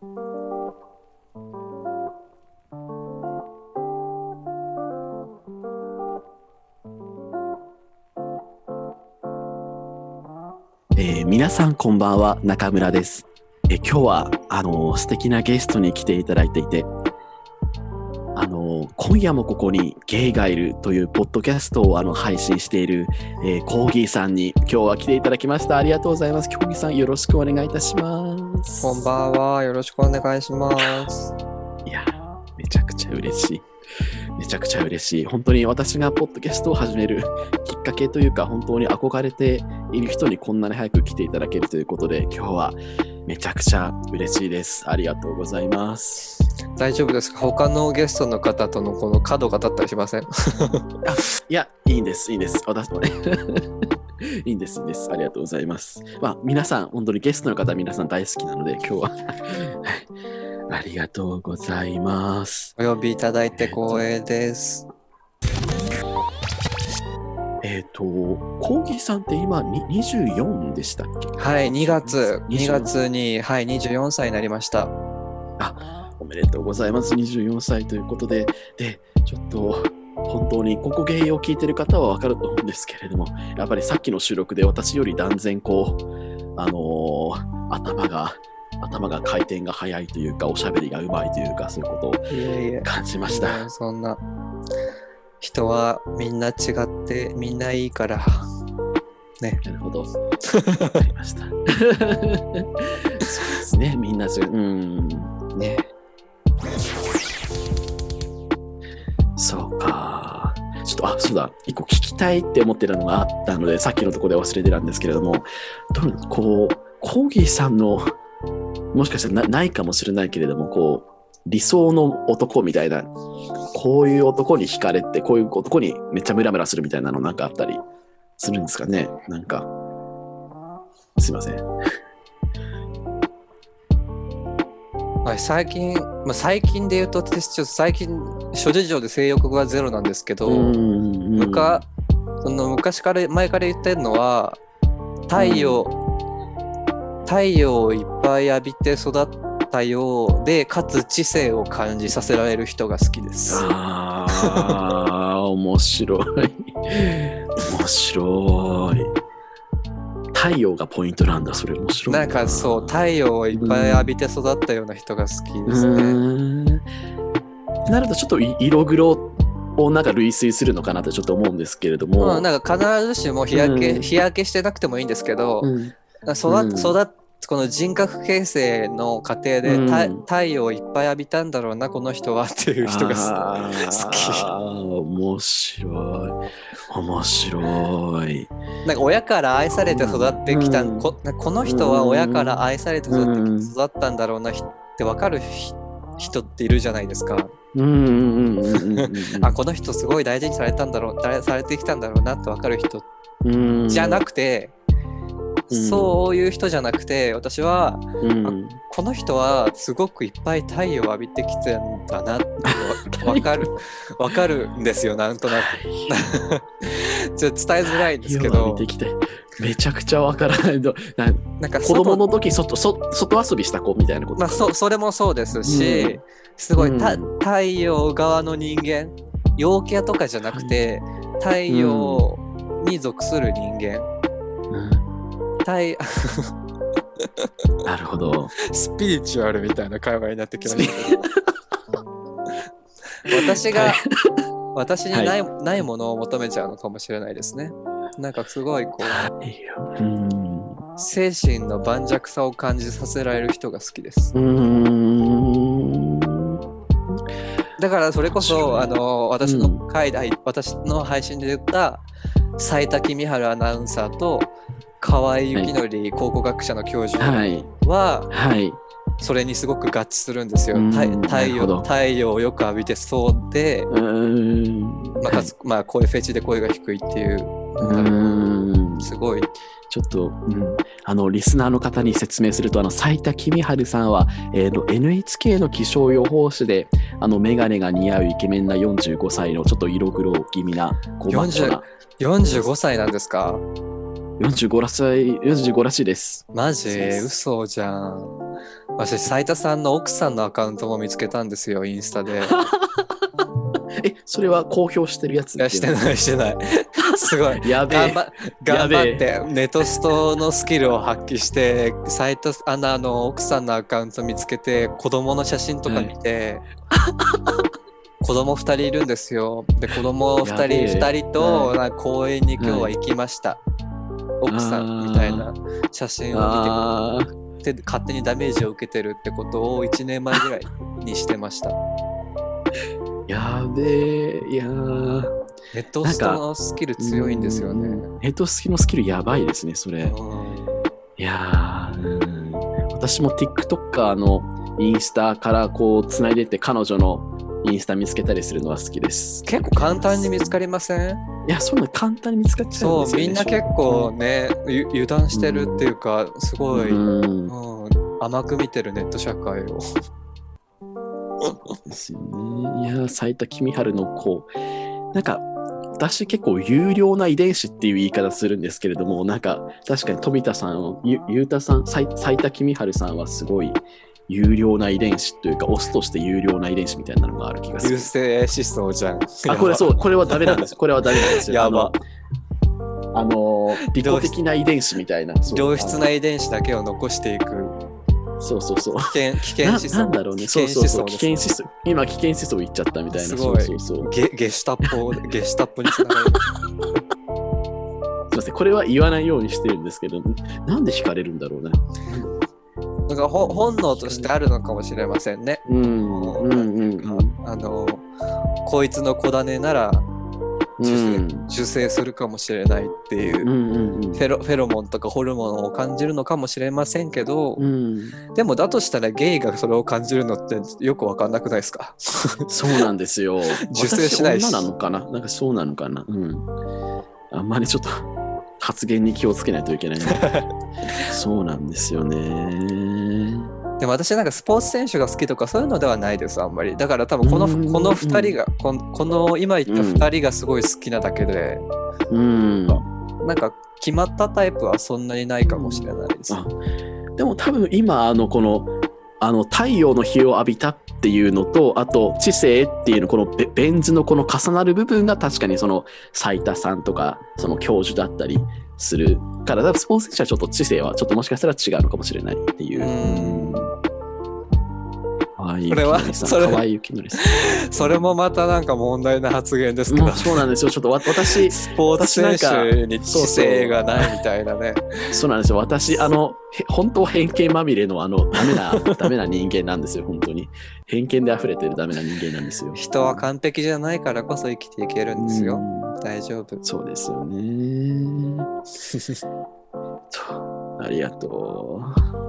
えー皆さんこんばんは中村です、えー今日はあのー素敵なゲストに来ていただいていてあのー今夜もここにゲイがいるというポッドキャストをあの配信している、えーコーギーさんに今日は来ていただきました。ありがとうございます。コーギーさんよろしくお願いいたします。こんばんは。よろしくお願いします。いやーめちゃくちゃ嬉しい。めちゃくちゃ嬉しい。本当に私がポッドキャストを始めるきっかけというか、本当に憧れている人にこんなに早く来ていただけるということで、今日はめちゃくちゃ嬉しいです。ありがとうございます。大丈夫ですか？他のゲストの方とのこの角が立ったりしません？いや、いいんです、いいんです。私もね。いいんです、いいんです。ありがとうございます。まあ、皆さん、本当にゲストの方、皆さん大好きなので、今日は。は いありがとうございます。お呼びいただいて光栄です。えっ、と、コーギーさんって今に24でしたっけ？はい、2月、24 2月に、はい、24歳になりました。おめでとうございます。24歳ということで、で、ちょっと、本当にここゲイを聞いてる方はわかると思うんですけれども、やっぱりさっきの収録で私より断然こう、あのー頭が、頭が回転が速いというか、おしゃべりがうまいというか、そういうことを。感じました。うんそんな。人はみんな違って、みんないいから。ね。なるほど。わかりました。そうですね、みんなじゅ、うん、ね。そうと、あ、そうだ、一個聞きたいって思ってたのがあったので、さっきのところで忘れてたんですけれども、どうこう、コーギーさんの、もしかしたらなないかもしれないけれども、こう、理想の男みたいな、こういう男に惹かれて、こういう男にめっちゃムラムラするみたいなのなんかあったりするんですかね？なんか。すいません。はい、最近、まあ、最近で言うと、私ちょっと最近、諸事情で性欲がゼロなんですけど、んむかその昔から前から言ってるのは太陽、太陽をいっぱい浴びて育ったようでかつ知性を感じさせられる人が好きです。ああ、面白い。面白い。太陽がポイントなんだ、それ面白いなんかそう太陽をいっぱい浴びて育ったような人が好きですうね。なるとちょっとい色黒をなんか類推するのかなとちょっと思うんですけれども。まあ、なんか必ずしも日焼け、うん日焼けしてなくてもいいんですけど、うん育この人格形成の過程で、うんた太陽をいっぱい浴びたんだろうなこの人はっていう人が好き面白い。面白い。なんか親から愛されて育ってきた、うんここの人は親から愛されて育って,、うん育ったんだろうなひって分かるひ人っているじゃないですか。あこの人すごい大事にされたんだろうだされてきたんだろうなって分かる人うんじゃなくて、うんそういう人じゃなくて私はうん。この人はすごくいっぱい太陽を浴びてきてるんだなって分かる 分かるんですよなんとなく。ちょっと伝えづらいんですけど。めちゃくちゃわからない。のななんか子供外の時外そ外遊びした子みたいなことまあ、そそれもそうですし、うん。すごいた、うん。太陽側の人間陽キャとかじゃなくて太陽に属する人間、うん太なるほど。スピリチュアルみたいな会話になってきましたけど。私が、はい。私にない,、ないものを求めちゃうのかもしれないですね。なんかすごいこううん。精神の盤石さを感じさせられる人が好きです。だからそれこそあの私の回で、私の配信で言った斉田公春アナウンサーと河合幸則考古学者の教授はい。ははい。それにすごく合致するんですよ。うん太太陽太陽をよく浴びてそうで、まあかつまあ、声フェチで声が低いっていう、すごいちょっと、うん、あのリスナーの方に説明するとあの斉田公春さんは、えーの NHK の気象予報士であの眼鏡が似合うイケメンな45歳のちょっと色黒気味なこうマッな45歳なんですか？45らしい、45らしいです。マジ？嘘じゃん。私、斉田さんの奥さんのアカウントも見つけたんですよ、インスタで。え、それは公表してるやついや、してない、してない。すごい。やべえ。頑張ってネトストのスキルを発揮してサイトあの奥さんのアカウント見つけて子供の写真とか見て、子供2人いるんですよ。で子供2人やべえ。2人とはなんか公園に今日は行きました、奥さんみたいな写真をあ見てて勝手にダメージを受けてるってことを1年前ぐらいにしてました。ー やべえ。いやーネトストのスキル強いんですよね。うん。ヘッドスキのスキルやばいですね、それ。うん。いや私も TikToker のインスタからこう繋いでって彼女のインスタ見つけたりするのは好きです。結構簡単に見つかりません？いや、そんな簡単に見つかっちゃうんですよ、ね。そうみんな結構ねゆ油断してるっていうかすごい、うん。うん。甘く見てるネット社会を。ですよね。いやー、斉田君春のこう、なんか、私結構有料な遺伝子っていう言い方するんですけれども、なんか確かに富田さん、ゆゆうたさん、斉斉田君春さんはすごい有料な遺伝子というか、オスとして有料な遺伝子みたいなのがある気がす優る。勢思想じゃんあ、これそう、これはダメなんです。これはダメなんですよ。やばあの。あの、利己的な遺伝子みたいな。良質な遺伝子だけを残していくそうそうそう。危険 危険な思想なんだろうね。危険そうそうそう。危険思想。今、危険思想言っちゃったみたいな。すごいそうそうそう。ゲゲシュタッポゲシュタッポにつながるすみません。これは言わないようにしてるんですけど、なんで惹かれるんだろうね。なんかほ本能としてあるのかもしれませんね、うん。うんうんあのこいつの子種ならうん。受精,、うん受精するかもしれないっていう、うんうんうんフェロフェロモンとかホルモンを感じるのかもしれませんけど、うん。でもだとしたらゲイがそれを感じるのってよくわかんなくないですか？そうなんですよ。受精しないしなのかな？なんかそうなのかな？うん。あんまりちょっと発言に気をつけないといけないな。そうなんですよね。でも私なんかスポーツ選手が好きとかそういうのではないですあんまり。だから多分このうん。この2人がこんこの今言った2人がすごい好きなだけで、うん。なんか決まったタイプはそんなにないかもしれないです、あでも多分今あのこのあの太陽の日を浴びたっていうのとあと知性っていうのこのベベン図のこの重なる部分が確かにその斉田さんとかその教授だったりするから多分スポーツ選手はちょっと知性はちょっともしかしたら違うのかもしれないっていう。うこれはそれかわいいゆきのりさ それもまたなんか問題な発言ですん。けどそうなんですよ。ちょっとわ私、スポーツ選手に知性がないみたいなねそうなんですよ。私、あの、へ本当偏見まみれの、あの、ダメな、ダメな人間なんですよ、本当に。偏見で溢れてるダメな人間なんですよ。人は完璧じゃないからこそ生きていけるんですようん大丈夫そうですよね。ありがとう。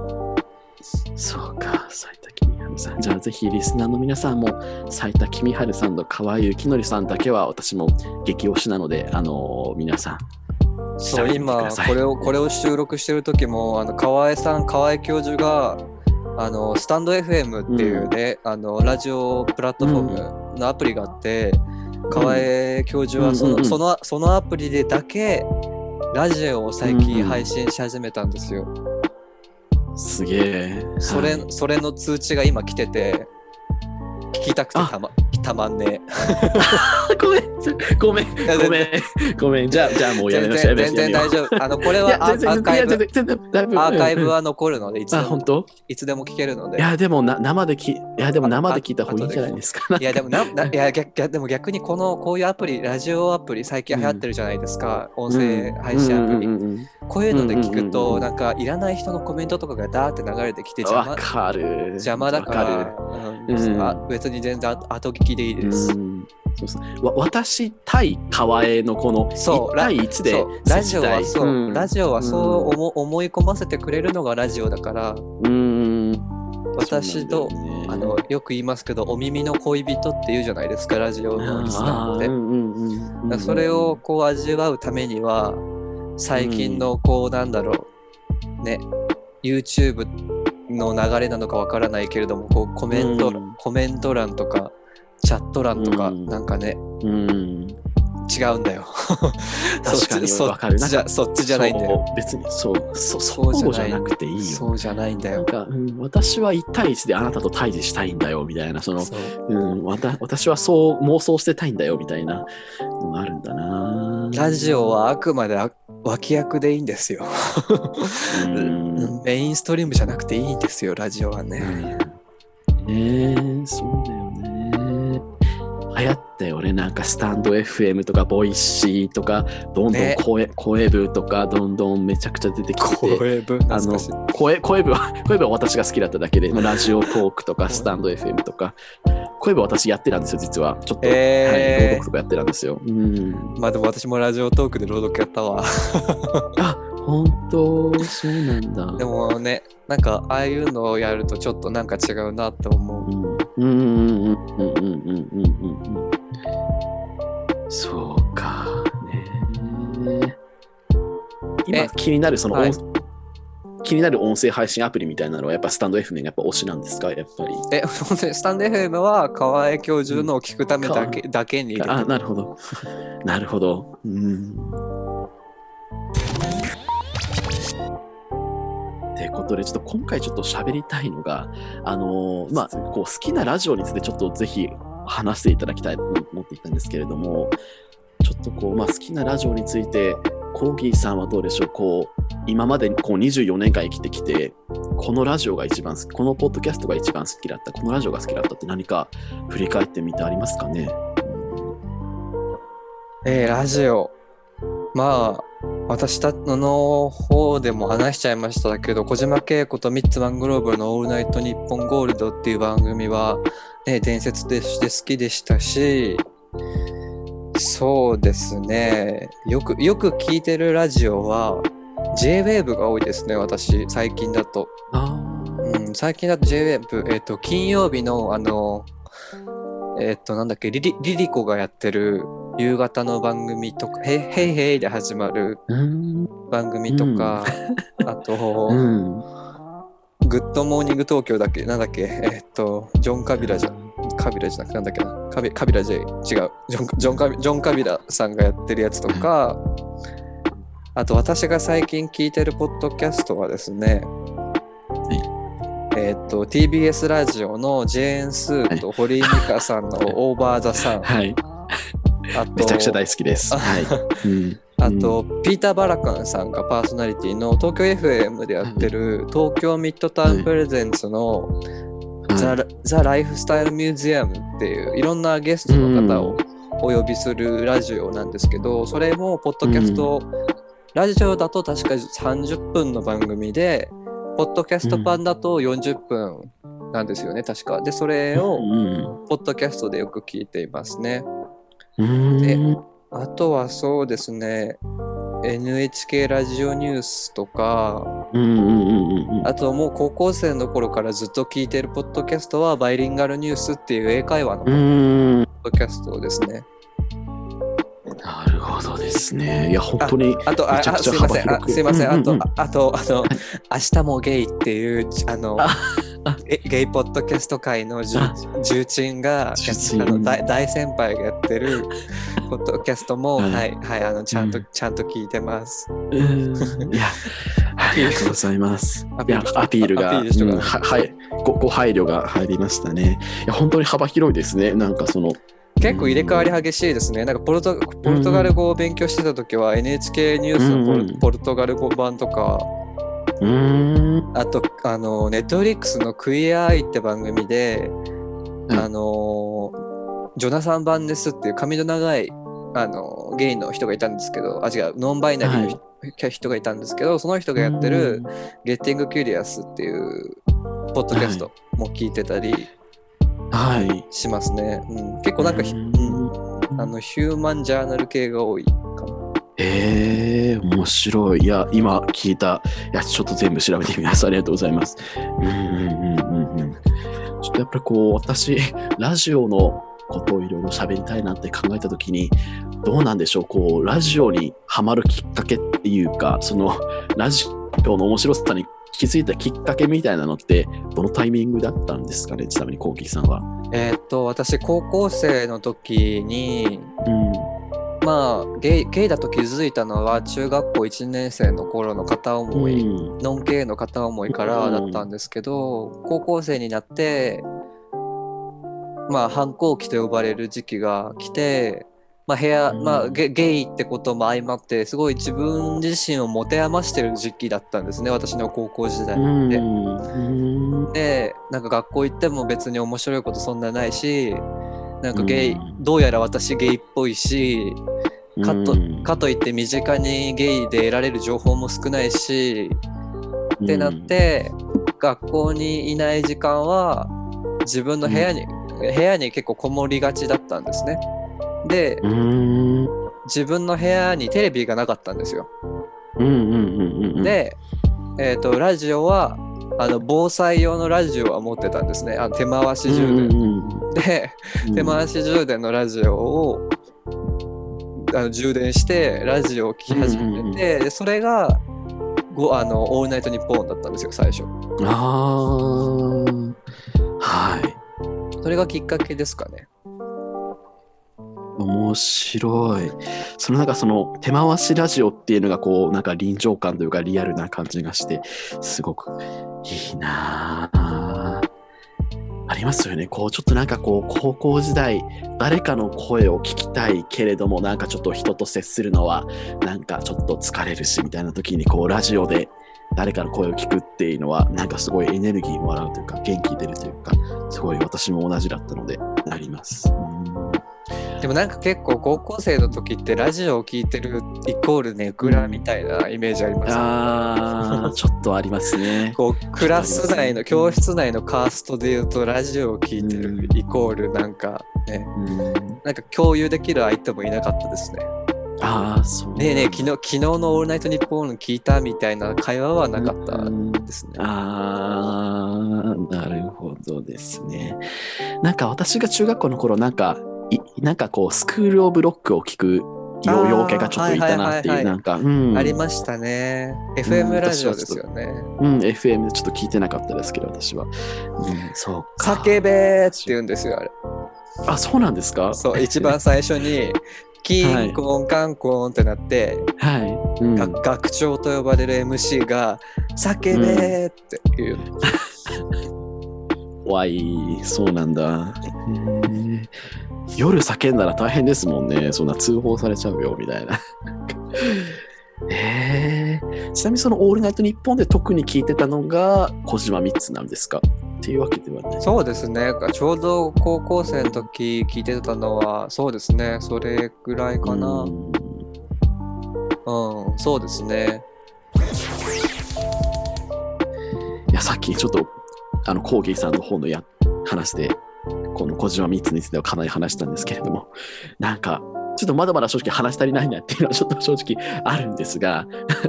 そうか、斉田君春さん。じゃあぜひリスナーの皆さんも、斉田君春さんと河合幸則さんだけは私も激推しなので、あの皆さん。そう今これをこれを収録してる時もあの河合さん河合教授があのスタンド FM っていうね、あのラジオプラットフォームのアプリがあって、河合教授はその,、うんうんうんそのそのアプリでだけラジオを最近配信し始めたんですよ。すげえ。それはいそれの通知が今来てて聞きたくてたまたまんね ごめん、ごめん、やごめん、ごめん。じゃあ、じゃあもうやめましょう。全然全然大夫。丈夫。あのこれいはアーカイブ。アーカイブうんは残るのでいつあ、でもいつでも聞けるので。いや、でもな生でき、いや、でもあ生で聞いた方がいいんじゃないですか。いやでもなないや逆逆でも逆にこのこういうアプリラジオアプリ最近流行ってるじゃないですか、音声配信アプリ、うんうんうんうん。こういうので聞くと、うんうんうん。うんなんかいらない人のコメントとかがダーって流れてきて邪魔わかる。邪魔だから別に全然後後聞きでいいるです、うん。そうそうわ私対川江のこのそう1対1でラジオはそう、うん。ラジオはそう思,、思い込ませてくれるのがラジオだから。うん。私と、あのよく言いますけどお耳の恋人って言うじゃないですかラジオのリスナーって、だからそれをこう味わうためには最近のこうなんだろうね YouTube の流れなのかわからないけれどもこうコメント、うん。コメント欄とかチャット欄とか、うんなんかねうん違うんだよ。確かにそかるそっちじゃそっちじゃないんだよ。別にそうそそうじゃないそうじゃなくていいよそうじゃないんだよ。なんか、うん、私は1対1であなたと対峙したいんだよみたいなそのそううん、わた私はそう妄想してたいんだよみたいなのがあるんだな。ラジオはあくまであ脇役でいいんですよ。うん メインストリームじゃなくていいんですよ、ラジオはね。ねえそうだよね。流行ったよね。なんかスタンド FM とかボイシーとか、どんどんね声,、声部とかどんどんめちゃくちゃ出てきてて。声分あの。声声部は声部は私が好きだっただけで、まあラジオトークとかスタンド FM とか、声部は私やってたんですよ、実は。ちょっと、はい、朗え読とかやってたんですよ。うん。ー、まあでも私もラジオトークで朗読やったわ。あ、本当？そうなんだ。でもね、なんかああいうのをやるとちょっとなんか違うなって思う。うんうんうんうんうんうんうんうんそうかね。今気になるその、はい、気になる音声配信アプリみたいなのはやっぱスタンド FM がやっぱ推しなんですか？やっぱり。え本スタンド FM は河合教授のを聞くためだけ,、だけにあなるほど。なるほど。うん。ということで、ちょっと今回ちょっと喋りたいのが、あのーまあ、こう好きなラジオについてちょっとぜひ話していただきたいと思っていたんですけれども、ちょっとこう、まあ、好きなラジオについて、コーギーさんはどうでしょう、こう、今までこう24年間生きてきて、このラジオが一番好き、このポッドキャストが一番好きだった、このラジオが好きだったって何か振り返ってみてありますかね？えーラジオ。まあ、私たちの方でも話しちゃいましたけど、小島恵子とミッツマングローブのオールナイトニッポンゴールドっていう番組は、ね、伝説として好きでしたし、そうですね。よく、よく聞いてるラジオは、J-Wave が多いですね、私、最近だと。あうん、最近だと J-Wave、えっ、と、金曜日の、あの、えっ、と、なんだっけ、リリリリコがやってる夕方の番組とか、へいへいへいで始まるーうん。番組とか、あと、うん。Good Morning 東京だっけ、なんだっけ、えっ、と、ジョン・カビラじゃ、カビラじゃなくてなんだっけな、カビカビラ J、違う、ジョンジョンカビジョン・カビラさんがやってるやつとか、あと私が最近聞いてるポッドキャストはですね、えっ、と、TBS ラジオのジェーン・スーと堀井美香さんの OVER THE SUN、はい。あと、めちゃくちゃ大好きです。あはい。うんあと、ピーター・バラカンさんがパーソナリティの東京 FM でやってる東京ミッドタウンプレゼンツのザ・ザ・ライフスタイル・ミュージアムっていういろんなゲストの方をお呼びするラジオなんですけど、それもポッドキャスト、ラジオだと確か30分の番組で、ポッドキャスト版だと40分なんですよね、確か。で、それをうんポッドキャストでよく聞いていますね。うんであとはそうですね、NHK ラジオニュースとか、あともう高校生の頃からずっと聞いてるポッドキャストはバイリンガルニュースっていう英会話のポうッんドキャストですね。なるほどですね。いや、本当に。あと、あすいません、あすいません、あとああと、あの、明日もゲイっていう、あのゲゲイポッドキャスト界の重鎮が、あの大大先輩がやってるポッドキャストも、はいはい、はい、あの、ちゃんと、うんちゃんと聞いてます。うんいや、ありがとうございます。アいや、アピールが、ルうんははい、ごご配慮が入りましたね。いや、本当に幅広いですね。なんかその、結構入れ替わり激しいですね。なんかポルトポルトガル語を勉強してた時は NHK ニュースのポル,、ポルトガル語版とか。あと、あの、ネットフリックスのクイアアイって番組で、はいあの、ジョナサン・バンネスっていう髪の長い、あの、ゲイの人がいたんですけど、あ、違う、ノンバイナリーの人,、人がいたんですけど、その人がやってる、ゲッティング・キュリアスっていう、ポッドキャストも聞いてたりはい。しますね。うん、結構なんかひ、うん、あの、ヒューマンジャーナル系が多いかな。えー、面白い。いや、今聞いたやつ、ちょっと全部調べてみます。ありがとうございます。うんうんうんうんうん。ちょっとやっぱりこう、私、ラジオのことをいろいろ喋りたいなって考えたときに、どうなんでしょう、こう、ラジオにハマるきっかけっていうか、その、ラジオの面白さに気づいたきっかけみたいなのって、どのタイミングだったんですかね、ちなみに、コウキさんは。えーっと、私、高校生の時に、うん。まあゲイゲイだと気づいたのは中学校1年生の頃の片思い、うんノン系の片思いからだったんですけど、高校生になってまあ反抗期と呼ばれる時期が来て、まあ、部屋、うん。まあゲゲイってことも相まってすごい自分自身を持て余してる時期だったんですね私の高校時代うん。で。なんか学校行っても別に面白いことそんなないしなんかゲイ、うん。どうやら私ゲイっぽいしかとうん。かといって身近にゲイで得られる情報も少ないしってなって、学校にいない時間は自分の部屋に、部屋に結構こもりがちだったんですね。でうん自分の部屋にテレビがなかったんですよ。で、えー、とラジオはあの防災用のラジオは持ってたんですね。あの手回し充電。うんでうん手回し充電のラジオをあの充電してラジオを聴き始めて、でそれがごあの「オールナイトニッポン」だったんですよ最初。あーはいそれがきっかけですかね。面白い。そのなんかその手回しラジオっていうのがこうなんか臨場感というかリアルな感じがしてすごくいいなあありますよね。こうちょっとなんかこう高校時代誰かの声を聞きたいけれどもなんかちょっと人と接するのはなんかちょっと疲れるしみたいな時にこうラジオで誰かの声を聞くっていうのはなんかすごいエネルギーもらうというか元気出るというかすごい私も同じだったのであります。うんでもなんか結構高校生の時ってラジオを聞いてるイコールネクラみたいなイメージあります、ああ、ちょっとありますね。こうクラス内の教室内のカーストで言うとラジオを聞いてるイコールなんかねうん、なんか共有できる相手もいなかったですね。ああ、そう。ねえねえ昨日昨日の「オールナイトニッポン」聞いたみたいな会話はなかったうんですね。ああ、なるほどですね。なんか私が中学校の頃、なんか、いなんかこう、スクール・オブ・ロックを聞くよ陽キャがちょっといたなっていう、なんか、うん。ありましたね。FM ラジオですよね。うん、FM でちょっと聞いてなかったですけど、私は。うん、そうか。叫べーって言うんですよ、あれ。あ、そうなんですか？そう、一番最初に、キンコンカンコンってなって、はい。うん、が学長と呼ばれる MC が、叫べーって言う。わい、そうなんだ。へー夜叫んだら大変ですもんね。そんな通報されちゃうよ、みたいな。えー、ちなみにその「オールナイトニッポン」で特に聞いてたのが小島3つなんですか？っていうわけではない。そうですね。ちょうど高校生の時聞いてたのは、そうですね。それぐらいかな。ううんん、そうですね。いやさっきちょっとあのコーギーさんの方のや話でこの小島3つについてはかなり話したんですけれどもなんかちょっとまだまだ正直話し足りないなっていうのはちょっと正直あるんですが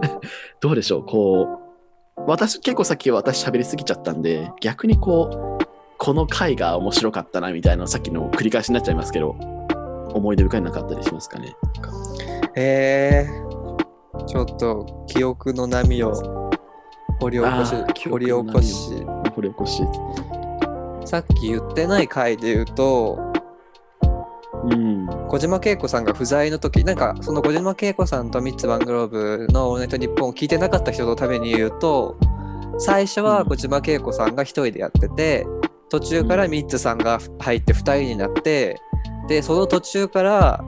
どうでしょうこう私結構さっき私喋りすぎちゃったんで逆にこうこの回が面白かったなみたいなさっきの繰り返しになっちゃいますけど思い出深いなかったりしますかね？えー、ちょっと記憶の波を掘り起こし掘り起こし。これ起こしさっき言ってない回で言うとうん。小島恵子さんが不在の時なんかその小島恵子さんとミッツ・バングローブの「オールナイトニッポン」を聞いてなかった人のために言うと最初は小島恵子さんが一人でやってて途中からミッツさんが入って二人になってでその途中から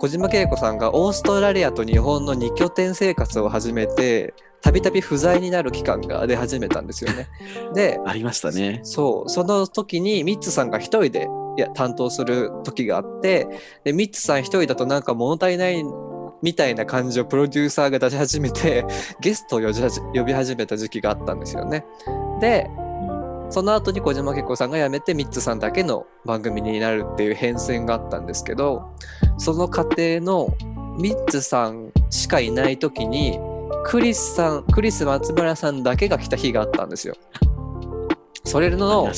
小島恵子さんがオーストラリアと日本の2拠点生活を始めてたびたび不在になる期間が出始めたんですよね。でありましたねそう、その時にミッツさんが一人でいや担当する時があって、でミッツさん一人だとなんか物足りないみたいな感じをプロデューサーが出し始めて、ゲストを呼び始呼び始めた時期があったんですよね。で、その後に小島恵子さんが辞めてミッツさんだけの番組になるっていう変遷があったんですけど、その過程のミッツさんしかいない時に、クリスさん、クリス松村さんだけが来た日があったんですよ。それの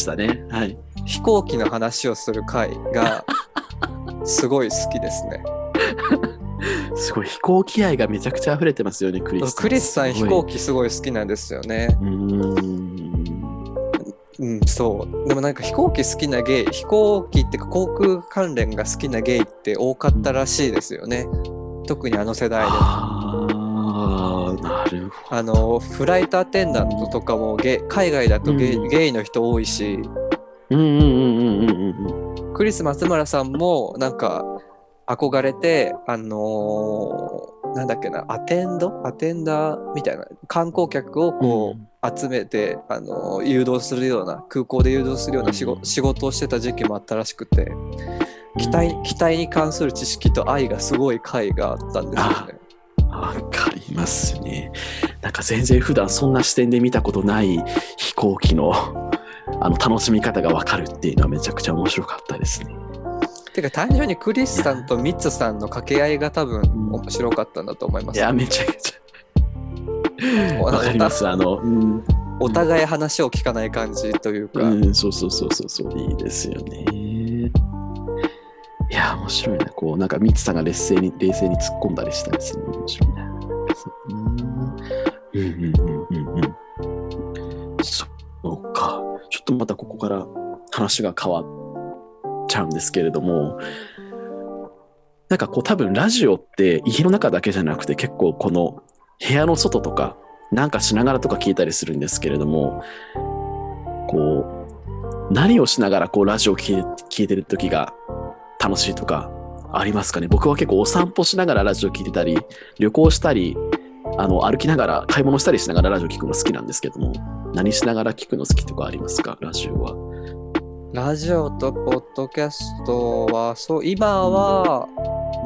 飛行機の話をする回がすごい好きですね。すごい飛行機愛がめちゃくちゃ溢れてますよね、クリスさん。クリスさん飛行機。機すごい好きなんですよね。うーん。うん、そう。でもなんか飛行機好きなゲイ、飛行機っていうか航空関連が好きなゲイって多かったらしいですよね。特にあの世代で。ああ、なるほあの、フライトアテンダントとかもゲイ海外だとゲゲイの人多いし、ど。うんうんうんうんうんうんクリス松村さんもなんか憧れて、あのーなんだっけな、アテンド？アテンダーみたいな観光客をこう、集めて、あのー誘導するような空港で誘導するような仕事,、をしてた時期もあったらしくて機体機体に関する知識と愛がすごい回があったんですよね。わかりますね。なんか全然普段そんな視点で見たことない飛行機の あの楽しみ方がわかるっていうのはめちゃくちゃ面白かったですね。てか単純にクリスさんとミッツさんの掛け合いが多分面白かったんだと思います。いや、めちゃくちおゃ わかります。あの、うん、お互い話を聞かない感じというか、うん、そうそうそうそうそう、いいですよね。いや、面白いな。こう、なんか、ミツさんが冷静に、冷静に突っ込んだりしたりするの面白いな。うん、うん、うん、うん。そうか。ちょっとまたここから話が変わっちゃうんですけれども、なんかこう多分ラジオって家の中だけじゃなくて結構この部屋の外とかなんかしながらとか聞いたりするんですけれども、こう、何をしながらこうラジオ聞い聞いてる時が楽しいとかありますかね？僕は結構お散歩しながらラジオ聞いてたり、旅行したり、あの歩きながら買い物したりしながらラジオ聞くの好きなんですけども、何しながら聞くの好きとかありますか？ラジオは。ラジオとポッドキャストはそう今は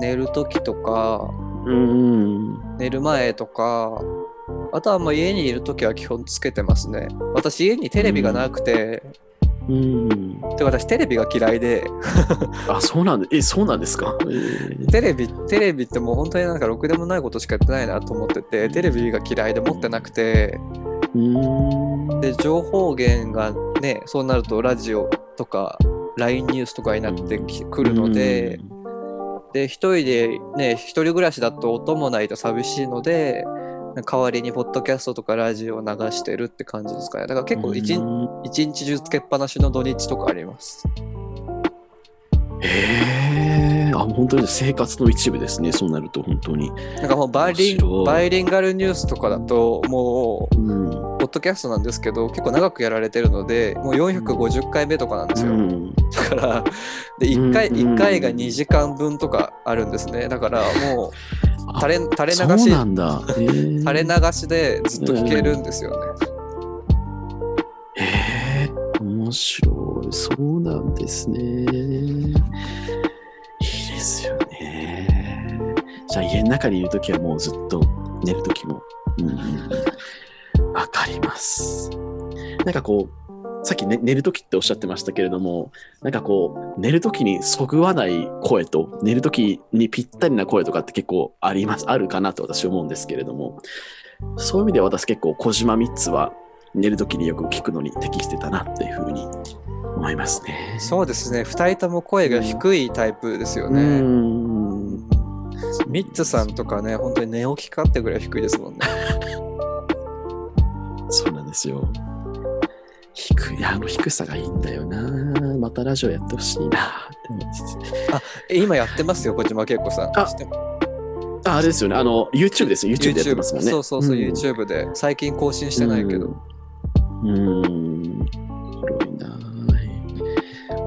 寝る時とかうん。寝る前とかあとはもう家にいる時は基本つけてますね。私家にテレビがなくて、うん。で私テレビが嫌いで。あ、そうなんで、え、そうなんですか、えー。テレビテレビってもう本当になんかろくでもないことしかやってないなと思っててテレビが嫌いで持ってなくて。うん。で情報源がねそうなるとラジオとか LINE ニュースとかになってきくるので、で一人でね一人暮らしだと音もないと寂しいので代わりにポッドキャストとかラジオを流してるって感じですかねだから結構一日中つけっぱなしの土日とかありますへえ、あ、本当に生活の一部ですね。そうなると本当に。なんかもうバイリンバイリンガルニュースとかだともううん。ポッドキャストなんですけど結構長くやられてるのでもう450回目とかなんですよ、うんだからで1回うん1回が2時間分とかあるんですねだからもうあ垂れ垂れ流し垂れ流しでずっと聞けるんですよね、へえ、面白い。そうなんですね。いいですよね。じゃあ家の中にいるときはもうずっと寝るときも。うんうんうん。わかります。なんかこう、さっき、ね、寝るときっておっしゃってましたけれども、なんかこう、寝るときにそぐわない声と、寝るときにぴったりな声とかって結構あります、あるかなと私思うんですけれども、そういう意味では私結構小島3つは寝るときによく聞くのに適してたなっていうふうに思いますね。そうですね2人とも声が低いタイプですようね、ん。ミッツさんとかね本当に寝起きかってぐらい低いですもんね そうなんですよ。低い、あの低さがいいんだよな。またラジオやってほしいなって思います。え今やってますよ小島恵子さんああ、あれですよね。あの、YouTube ですよ。YouTube でやってますもんね。そうそうそう、ん YouTube で最近更新してないけど、うん。うん。広いな。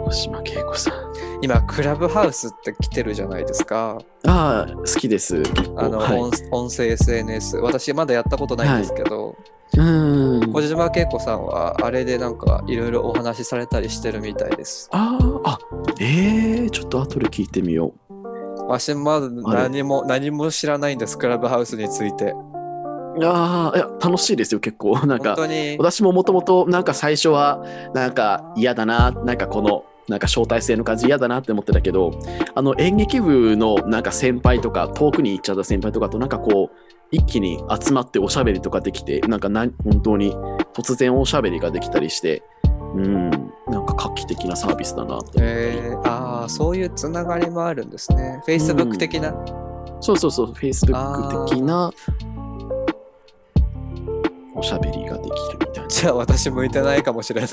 小島恵子さん。今クラブハウスって来てるじゃないですかああ、好きです。あの、はい音音声 SNS 私まだやったことないんですけど、うん。小島恵子さんはあれでなんかいろいろお話しされたりしてるみたいですああ、あ、ええちょっと後で聞いてみよう。わしまだ何も何も知らないんですクラブハウスについてああ、いや、楽しいですよ、結構。なん本か、当に私ももともと、なんか最初は、なんか嫌だな、なんかこの、なんか招待制の感じ嫌だなって思ってたけど、あの演劇部のなんか先輩とか、遠くに行っちゃった先輩とかと、なんかこう、一気に集まっておしゃべりとかできて、なんかな本当に突然おしゃべりができたりして、うん、なんか画期的なサービスだなって。えー、ああそういうつながりもあるんですね。Facebook 的な、そうそうそう、Facebook 的な、おしゃべりができるみたいな。じゃあ私向いてないかもしれない。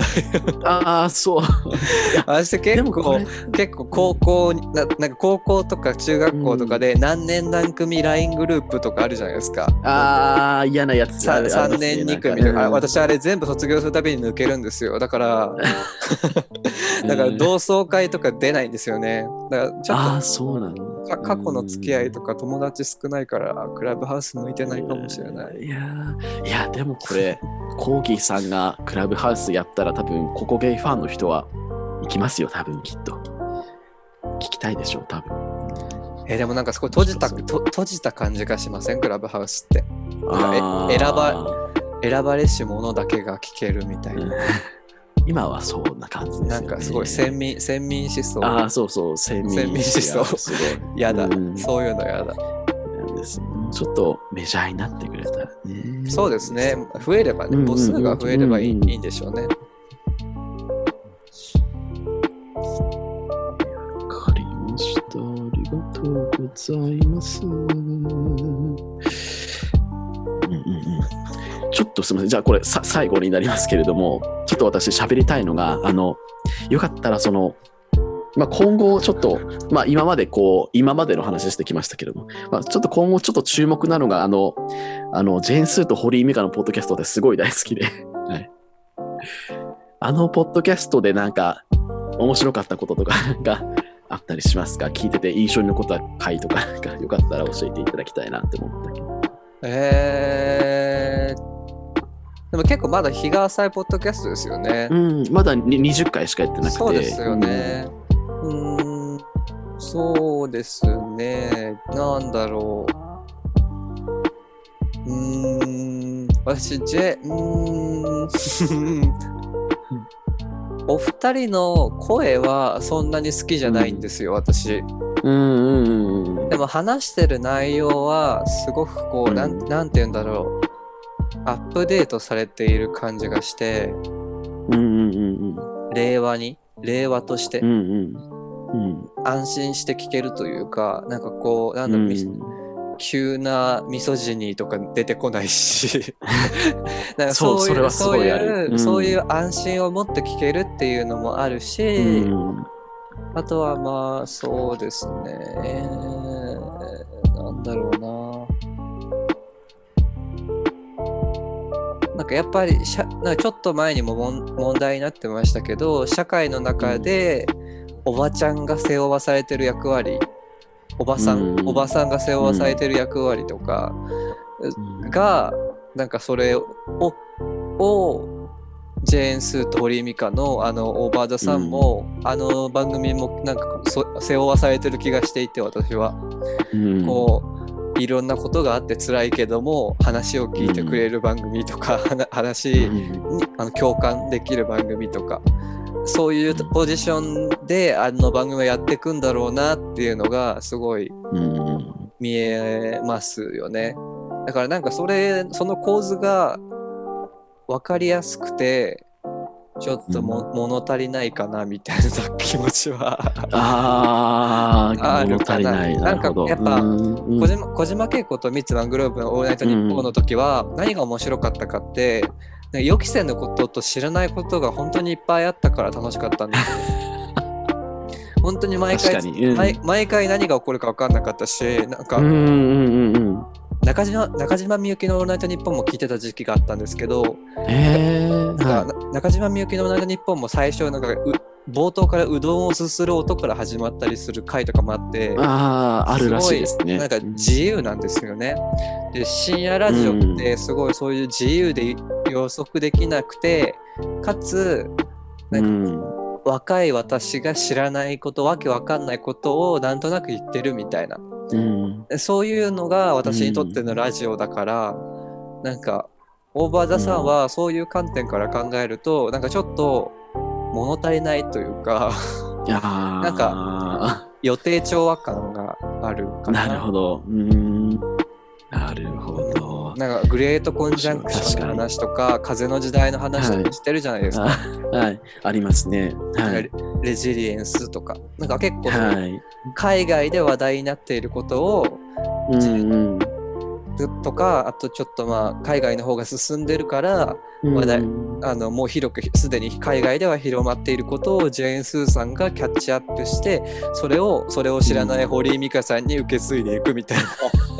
ああ、そう。私で結構もこれ、結構高校にななんか高校とか中学校とかで何年何組 LINE グループとかあるじゃないですか。ああ、嫌なやつあるあ 3, りますね年2組とか、私あれ全部卒業するたびに抜けるんですよだから だから同窓会とか出ないんですよねだからちょああ、っそうなの。過去の付き合いとか友達少ないからクラブハウス向いてないかもしれないいやーいや、でもこれ、コーギーさんがクラブハウスやったら多分、ココゲイファンの人は行きますよ、多分きっと。聞きたいでしょう、多分。えでもなんかすごい閉じた閉じた感じがしません？クラブハウスって。あー。選ば選ばれし者だけが聞けるみたいな、うん。今はそんな感じですよね。なんかすごい先民先民思想。ああ、そうそう、先民思想がすごい。やだ、うん。そういうのやだちょっとメジャーになってくれたらね。そうですね増えればね母数が増えればいいんでしょうねわかりました。ありがとうございます。うんうんうんちょっとすみません。じゃあこれさ最後になりますけれども、ちょっと私喋りたいのが、あの、よかったらその、まあ、今後ちょっと、まあ、今までこう、今までの話してきましたけれども、まあ、ちょっと今後ちょっと注目なのが、あの、あの、ジェーン・スーとホリー・ミカのポッドキャストですごい大好きで、はい。あのポッドキャストでなんか、面白かったこととか があったりしますか？聞いてて印象に残った回とかなんかよかったら教えていただきたいなって思ったけど。えー、でも結構まだ日が浅いポッドキャストですよねう。ん、まだに20回しかやってなくて。そうですよね。うーん、そうですね。なんだろう。うーん、私、ジェ、うーん。お二人の声はそんなに好きじゃないんですよ、私。うん。うんうんうん。でも話してる内容はすごくこう、なんうんなんて言うんだろう。アップデートされている感じがして、うんうんうん令和に、令和としてうん。うん。安心して聞けるというか、なんかこう、なんだろう、み急なミソジニーとか出てこないし。なんかそうそういうそれはすごいある。そういう、うん。そういう安心を持って聞けるっていうのもあるし、うん。あとはまあそうですね。なんだろうな。なんかやっぱりしゃなんかちょっと前にも問題になってましたけど社会の中でおばちゃんが背負わされてる役割おばさん、うんおばさんが背負わされてる役割とかがなんかそれををジェーン・スーと堀井美香のあのオーバーザさんも、あの番組もなんかそ背負わされてる気がしていて私は、うん。こういろんなことがあって辛いけども話を聞いてくれる番組とか、話にあの共感できる番組とかそういうポジションであの番組をやっていくんだろうなっていうのがすごいうん見えますよね。だからなんかそれその構図が分かりやすくてちょっとも、物足りないかなみたいな気持ちは。ああ、物足りない。かな。んかやっぱうん小島小島慶子とミッツ・マングローブの「オールナイトニッポン」の時は何が面白かったかって予期せぬことと知らないことが本当にいっぱいあったから楽しかったんで。本当に毎回。うん毎毎回何が起こるか分かんなかったしなんか、うんうんうんうん。中島中島みゆきの「オールナイトニッポン」も聞いてた時期があったんですけど、中島みゆきの「オールナイトニッポン」も最初なんかう冒頭からうどんをすする音から始まったりする回とかもあってい。ああ、あるらしいですね。ごなんか自由なんですよね。で深夜ラジオってすごいそういう自由で予測できなくてかつうなんかん。若い私が知らないことわけわかんないことをなんとなく言ってるみたいなうん。そういうのが私にとってのラジオだから、なんかオーバーザさんはそういう観点から考えると、なんかちょっと物足りないというか なんか予定調和感があるかな。なるほど。うん。なるほど。なんかグレートコンジャンクションの話とか風の時代の話とかしてるじゃないですか。あはい。ありますね。はいレ。レジリエンスとか。なんか結構、はい。海外で話題になっていることをうんうん。とかあとちょっとまあ海外の方が進んでるから話題うんあのもう広くすでに海外では広まっていることをジェーン・スーさんがキャッチアップしてそれをそれを知らない堀井美香さんに受け継いでいくみたいな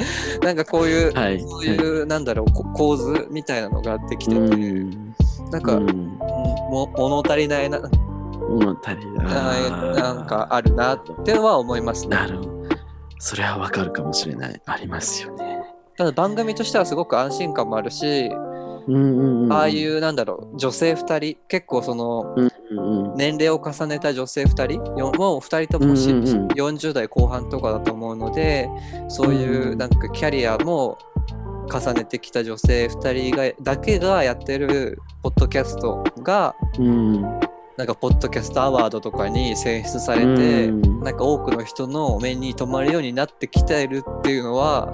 なんかこういう、はい。そういう、なんだろうこ構図みたいなのができてて、うん。なんか、うんも物足りないな物足りない。ななんかあるなってのは思いますね。なるほど。それはわかるかもしれない。ありますよね。ただ番組としてはすごく安心感もあるし、うんうんうん。ああいうなんだろう女性2人結構そのうんうんうん。年齢を重ねた女性2人よもう2人ともし、うんうんうん40代後半とかだと思うのでそういううんなんかキャリアも重ねてきた女性2人がだけがやってるポッドキャストがうん。なんかポッドキャストアワードとかに選出されて、うんなんか多くの人の目に留まるようになってきているっていうのは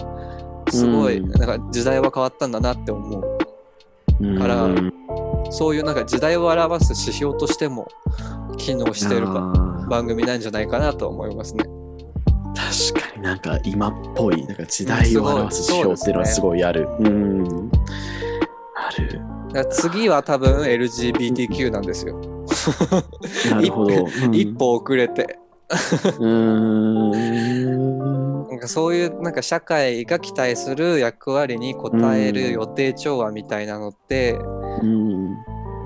すごい、うんなんか時代は変わったんだなって思ううんからうんそういうなんか時代を表す指標としても機能してるあばー番組なんじゃないかなと思いますね。確かになんか今っぽい、なんか時代を表す指標っていうのはすごいある。うん。ある。次は多分 LGBTQ なんですよ。なるほど。うん一。歩遅れて。うーん。なんかそういうなんか社会が期待する役割に応える予定調和みたいなのって、うん。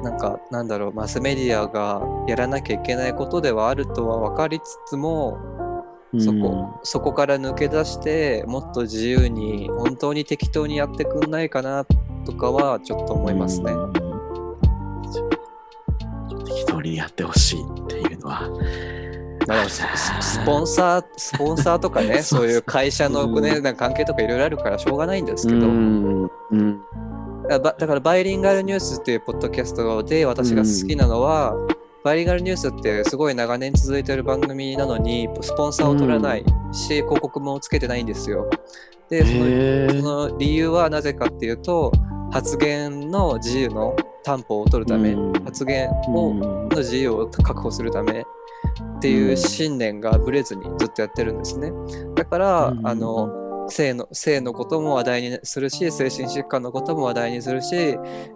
なんかなんだろうマスメディアがやらなきゃいけないことではあるとは分かりつつもそこそこから抜け出してもっと自由に本当に適当にやってくんないかなとかはちょっと思いますね。適当にやってほしいっていうのは。まあ、ススポンサースポンサーとかね そういう会社の、ね、うん。なんか関係とかいろいろあるからしょうがないんですけど、うん。うん。だからバイリンガルニュースっていうポッドキャストで私が好きなのは、バイリンガルニュースってすごい長年続いてる番組なのにスポンサーを取らないし、広告もつけてないんですよ。でそのその理由はなぜかっていうと発言の自由の担保を取るため、うん。発言を、うん。の自由を確保するためっていう信念がぶれずにずっとやってるんですね。だから、うんあの性の性のことも話題にするし精神疾患のことも話題にするし、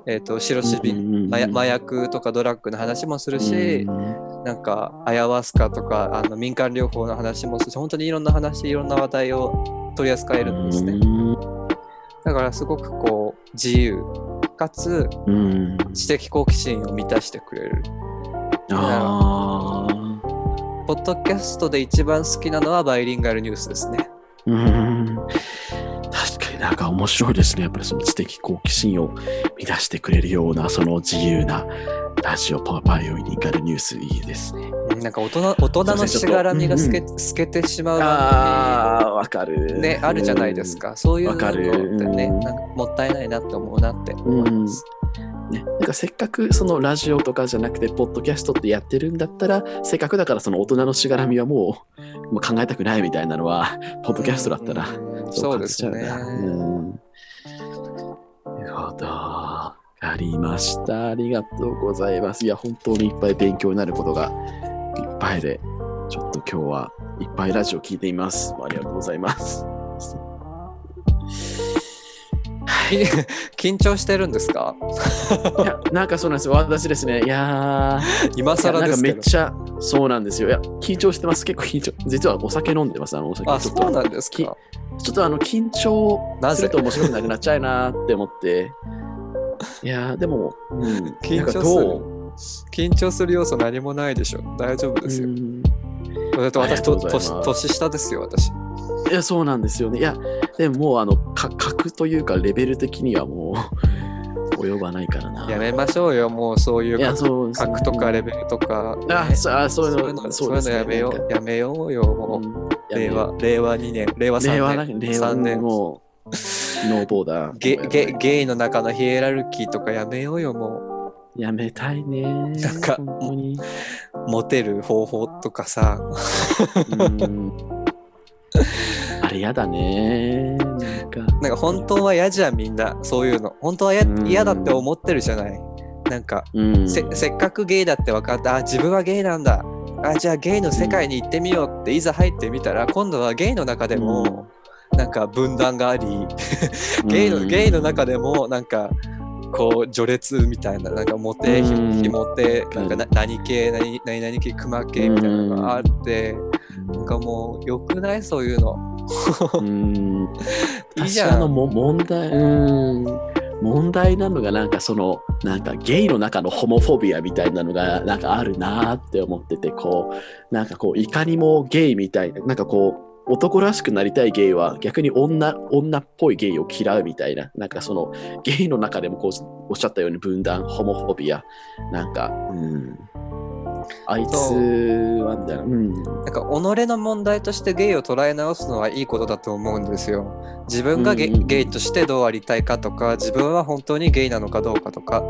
えー、と白シビ、麻薬麻薬とかドラッグの話もするし、なんかアヤワスカとかあの民間療法の話もするし本当にいろんな話いろんな話題を取り扱えるんですね。だからすごくこう自由かつうん。知的好奇心を満たしてくれる。ああ。ポッドキャストで一番好きなのはバイリンガルニュースですね。うん。確かになんか面白いですね。やっぱりその知的好奇心を満たしてくれるような、その自由なラジオパバイオリンガルニュースいいですね。なんか大人大人のしがらみが透け,、透けてしまう番ああ、わかる。組ねあるじゃないですか。そういうのわかるってね、うんなんかもったいないなって思うなって思います。ね、なんかせっかくそのラジオとかじゃなくて、ポッドキャストってやってるんだったら、せっかくだからその大人のしがらみはもう もう考えたくないみたいなのは、ポッドキャストだったら、うんそうですね。うんなるほど。わかりました。ありがとうございます。いや、本当にいっぱい勉強になることがいっぱいで、ちょっと今日はいっぱいラジオ聞いています。ありがとうございます。緊張してるんですか？いや、なんかそうなんですよ。私ですね。いやー、今更です。めっちゃそうなんですよ。いや、緊張してます。結構緊張。実はお酒飲んでます。あのお酒あ、そうなんですきか。ちょっとあの緊張なぜ？すると面白くなくなっちゃうなって思って。いやーでも、うん、緊張する緊張する要素何もないでしょ。大丈夫ですよ。うんだって私と年下ですよ、私。いや、そうなんですよね。いや、でももうあの、か格というかレベル的にはもう及ばないからな。やめましょうよ、もうそういう格とかレベルとか。あ、ねそうあそういうそういうの、のそういうのやめよう。やめようよ、もう。令和、令和2年、令和3年。令和な令和3年。もう、ノーボーダー。ゲゲゲイの中のヒエラルキーとかやめようよ、もやめたいね。なんか。モテる方法とかさ。れやだね。なんか。なんか本当は嫌じゃん、みんな。そういうの。本当は嫌だって思ってるじゃない。なんか、うんせせっかくゲイだって分かった。あ、自分はゲイなんだ。あ、じゃあゲイの世界に行ってみようっていざ入ってみたら、今度はゲイの中でも、なんか分断がありゲイのゲイの中でもなんかこう序列みたいななんかモテひもてなんかな何系何何々系熊系みたいなのがあってなんかもうよくない？そういうの。うん。いいじゃん。のも問題。うん。問題なのがなんかそのなんかゲイの中のホモフォビアみたいなのがなんかあるなって思っててこうなんかこういかにもゲイみたいななんかこう男らしくなりたいゲイは逆に女女っぽいゲイを嫌うみたいななんかそのゲイの中でもこうおっしゃったように分断ホモフォビア。なんかうんあいつはみたいなうんなんか己の問題としてゲイを捉え直すのはいいことだと思うんですよ。自分がゲ,、うんうんうんゲイとしてどうありたいかとか自分は本当にゲイなのかどうかとか。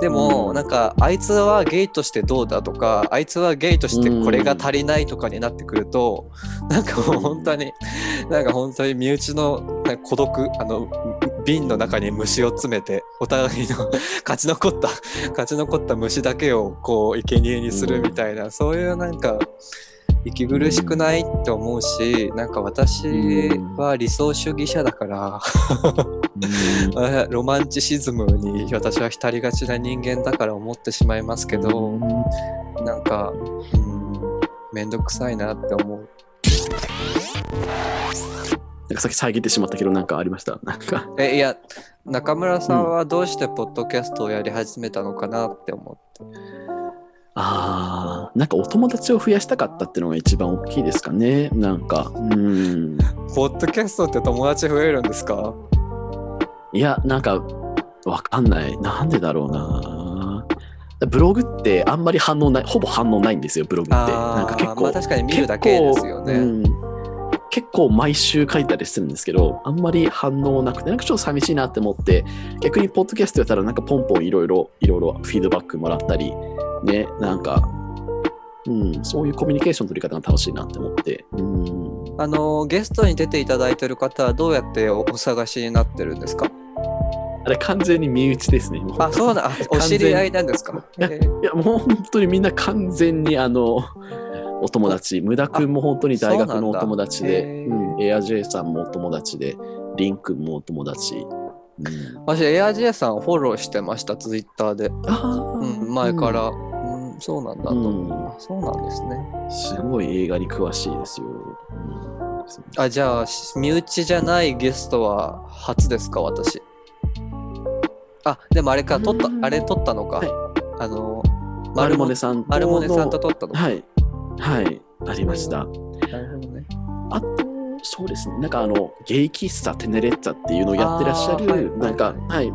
でも、うんなんかあいつはゲイとしてどうだとかあいつはゲイとしてこれが足りないとかになってくると、なんかもう本当になんか本当に身内の孤独あの瓶の中に虫を詰めてお互いの 勝ち残った勝ち残った虫だけをこう生贄にするみたいな、そういうなんか息苦しくないって思うしなんか私は理想主義者だから あロマンチシズムに私は浸りがちな人間だから思ってしまいますけど、なんかうんめんどくさいなって思う。なんかさっき遮ってしまったけどなんかありました？なんかえいや中村さんはどうしてポッドキャストをやり始めたのかなって思って。ああ、なんかお友達を増やしたかったっていうのが一番大きいですかね。なんか、うん。ポッドキャストって友達増えるんですか？いや、なんか、わかんない。なんでだろうな。ブログってあんまり反応ない、ほぼ反応ないんですよ、ブログって。なんか結構、まあ確かに見るだけですよね。結構うん結構毎週書いたりするんですけど、あんまり反応なくて、なんかちょっと寂しいなって思って、逆にポッドキャストやったら、なんかポンポンいろいろ、いろいろフィードバックもらったり、ね、なんか、うん、そういうコミュニケーション取り方が楽しいなって思って、うん、あのゲストに出ていただいてる方はどうやっておお探しになってるんですか？あれ完全に身内ですね。もあ、そうな、あお知り合いなんですか？いや、もう本当にみんな完全にあの、お友達、無駄くんも本当に大学のお友達で、そうなんエアジェイさんもお友達で、リンくんもお友達。うん、私、エアジェさんをフォローしてました、ツイッターで。うん、前から。うん、そうなんだと思う、うんあそうなんですね。うんすごい映画に詳しいですよ。うんあ、じゃあ、し身内じゃないゲストは初ですか、私。あ、でもあれか、撮ったう、んあれ撮ったのか。はいあの、マルモネさんとマルモネさんとの撮ったのか。はい、はい、ありました。なるほどね。あと、そうですね、なんかあの、ゲイ喫茶テネレッツァっていうのをやってらっしゃる、なんか、はい。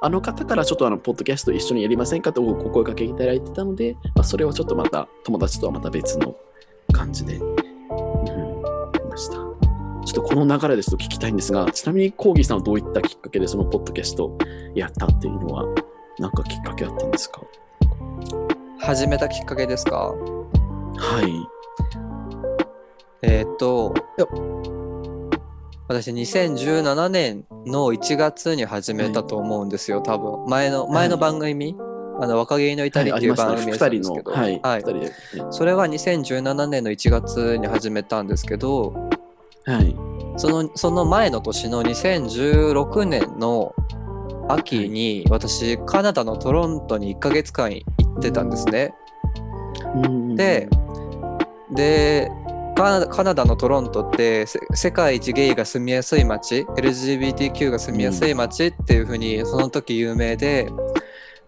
あの方からちょっとあの、ポッドキャスト一緒にやりませんかとお声かけいただいてたので、まあ、それはちょっとまた、友達とはまた別の感じで、うん、やりました。ちょっとこの流れでちょっと聞きたいんですが、ちなみにコーギーさんはどういったきっかけでそのポッドキャストをやったっていうのは、なんかきっかけあったんですか？始めたきっかけですか？はい。えーっと、私2017年の1月に始めたと思うんですよ、多分。前の、前の番組、あの、若気の至りっていう番組ですけど、二人の、はい、はい。それは2017年の1月に始めたんですけど、はい。そのその前の年の2016年の秋に私カナダのトロントに1ヶ月間行ってたんですね。うんで、でカナダカナダのトロントってせ世界一ゲイが住みやすい街 LGBTQ が住みやすい街っていうふうにその時有名で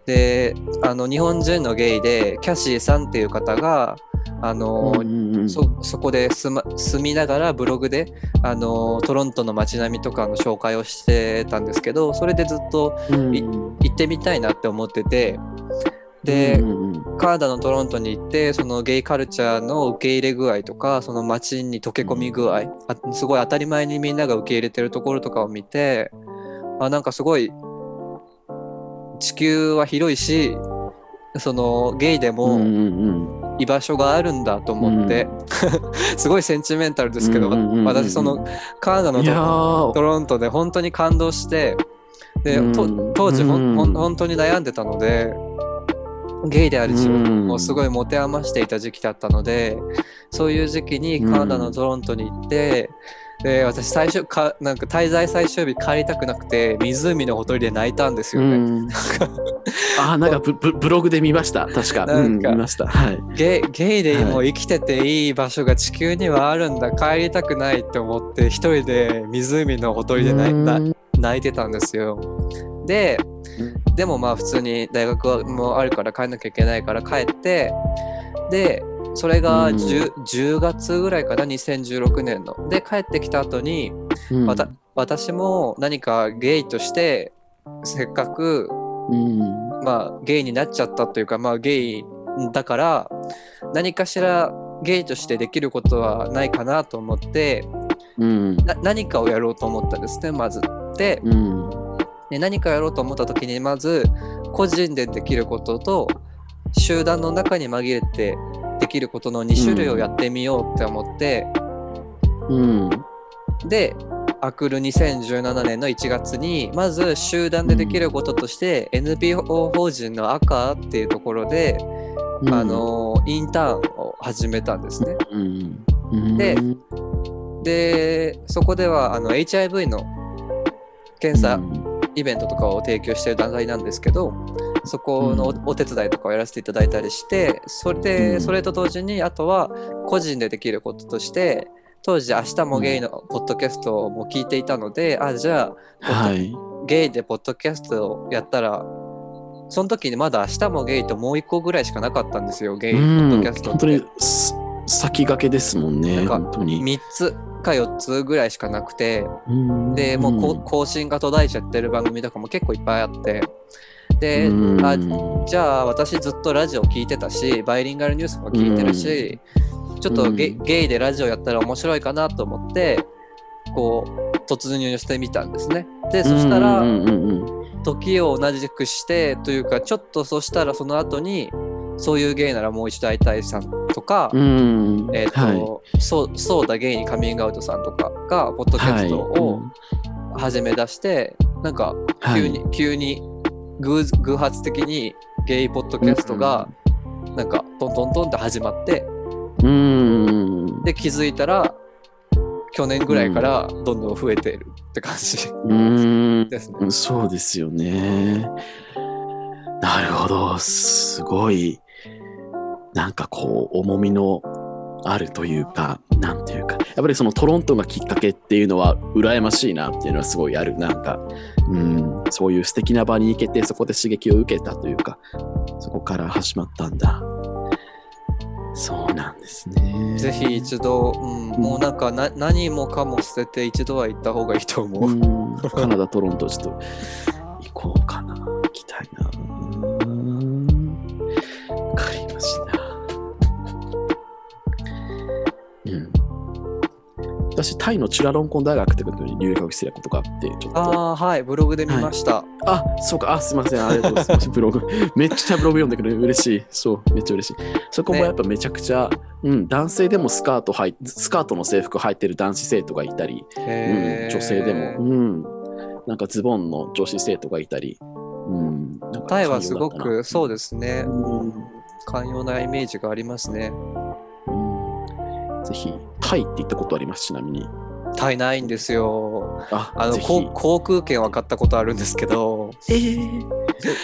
であの日本人のゲイでキャシーさんっていう方があの、うんうんうんそそこで住,、ま、住みながらブログであのトロントの街並みとかの紹介をしてたんですけどそれでずっとうん。い行ってみたいなって思っててで、カナダのトロントに行ってそのゲイカルチャーの受け入れ具合とかその街に溶け込み具合、あすごい当たり前にみんなが受け入れてるところとかを見てあなんかすごい地球は広いしそのゲイでうんも居場所があるんだと思って、すごいセンチメンタルですけど、私そのカナダのトロントで本当に感動してで、当時ほん本当に悩んでたのでゲイである自うん分をすごい持て余していた時期だったのでそういう時期にカナダのトロントに行って、で私最初かなんか滞在最終日帰りたくなくて湖のほとりで泣いたんですよね。うんあ、なんかブブブログで見ました。確か。なんかうん、見ました。はい。ゲイゲイでもう生きてていい場所が地球にはあるんだ帰りたくないって思って一人で湖のほとりで泣いなうん泣いてたんですよ。ででもまあ普通に大学はもうあるから帰んなきゃいけないから帰ってでそれが 10, 10月ぐらいかな2016年の。で帰ってきた後にうん。わた私も何かゲイとしてせっかくうん。まあゲイになっちゃったというかまあゲイだから何かしらゲイとしてできることはないかなと思ってうん。な何かをやろうと思ったんですねまず。でうんで何かやろうと思った時にまず個人でできることと集団の中に紛れてできることの2種類をやってみようって思って、うん。でアクル2017年の1月にまず集団でできることとして NPO 法人の赤っていうところで、うん。あのインターンを始めたんですね。うん。うん。ででそこではあの HIV の検査イベントとかを提供している団体なんですけどそこのおお手伝いとかをやらせていただいたりしてそれで、うん。それと同時にあとは個人でできることとして当時「明日もゲイ」のポッドキャストも聞いていたので、あじゃあはい。ゲイでポッドキャストをやったらその時にまだ「明日もゲイ」ともう一個ぐらいしかなかったんですよゲイポッドキャストって。本当に。す先駆けですもんねなんか本当に。3つか4つぐらいしかなくてうん。でもうこ更新が途絶えちゃってる番組とかも結構いっぱいあって。で、うん。あじゃあ私ずっとラジオ聞いてたしバイリンガルニュースも聞いてるし、ちょっとゲ,、うん。ゲイでラジオやったら面白いかなと思ってこう突入してみたんですね。でそしたら、時を同じくしてというかちょっとそしたらその後にそういうゲイならもう一度会いたいさんとか、うん。えっ、はい。と、そうそうだゲイにカミングアウトさんとかがポッドキャストを始め出して、なんかはい。急に、急に偶偶発的にゲイポッドキャストがなんかトントントンって始まってうん。で気づいたら去年ぐらいからどんどん増えているって感じうん。ですね。うんそうですよね。なるほど。すごい、なんかこう、重みのあるというか、なんていうか、やっぱりそのトロントがきっかけっていうのは、羨ましいなっていうのはすごいある。なんか、うん、そういう素敵な場に行けて、そこで刺激を受けたというか、そこから始まったんだ。そうなんですね。ぜひ一度、うん、もうなんかな何もかも捨てて一度は行った方がいいと思う。うん、カナダ、トロント、ちょっと行こうかな。行きたいな。私、タイのチュラロンコン大学ってことに留学してたことがあって、ちょっと。あああはいブログで見ました。そうか、あ、すいません、ありがとうございます。ブログ。めっちゃブログ読んでくれる。嬉しい。そう、めっちゃ嬉しい。そこもねやっぱめちゃくちゃ、うん、男性でもスカート履いスカートの制服履いてる男子生徒がいたり、うん、女性でも、うん、なんかズボンの女子生徒がいたり、うん、タイはすごくそうでですね。うん寛容なイメージがありますね。うん、ぜひ、タイって行ったことあります、ちなみに。タイないんですよ。あ、あの航航空券は買ったことあるんですけど、えー、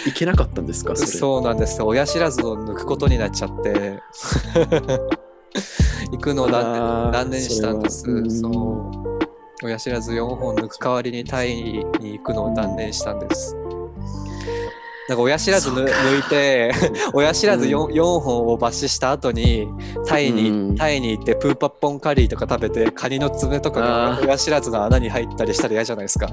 行けなかったんですか、それ？そうなんですよ。親知らずを抜くことになっちゃって、行くのを断念したんです。そう。親知らず4本抜く代わりにタイに行くのを断念したんです。なんか親知らず抜いて、親知らず 4,、う四本を抜歯した後にタイに、うん。タイに行ってプーパッポンカリーとか食べてカニの爪とかが親知らずの穴に入ったりしたら嫌じゃないですか。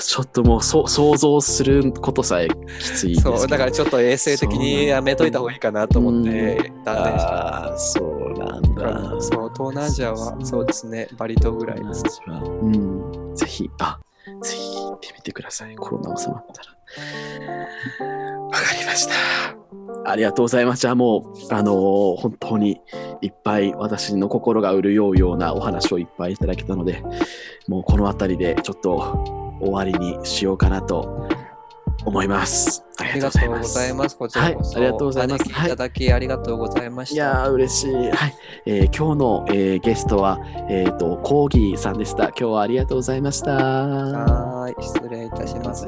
ちょっともうそ想像することさえきついそうだからちょっと衛生的にやめといた方がいいかなと思って断念した。そうなんだ。そう東南アジアはそうですねバリ島ぐらいです。うん、ぜひ、あ、ぜひ行ってみてください。コロナ収まったら。わかりました。ありがとうございます。じゃあもう、あのー本当にいっぱい私の心が潤うようなお話をいっぱいいただけたので、もうこの辺りでちょっと終わりにしようかなと思います。あありがとうごございます。こちらこそ。はいありがとうございますいただきありがとうございました。いやー、嬉しい。はい。えー今日の、えーゲストは、えっ、と、コーギーさんでした。今日はありがとうございました。はーい、失礼いたします。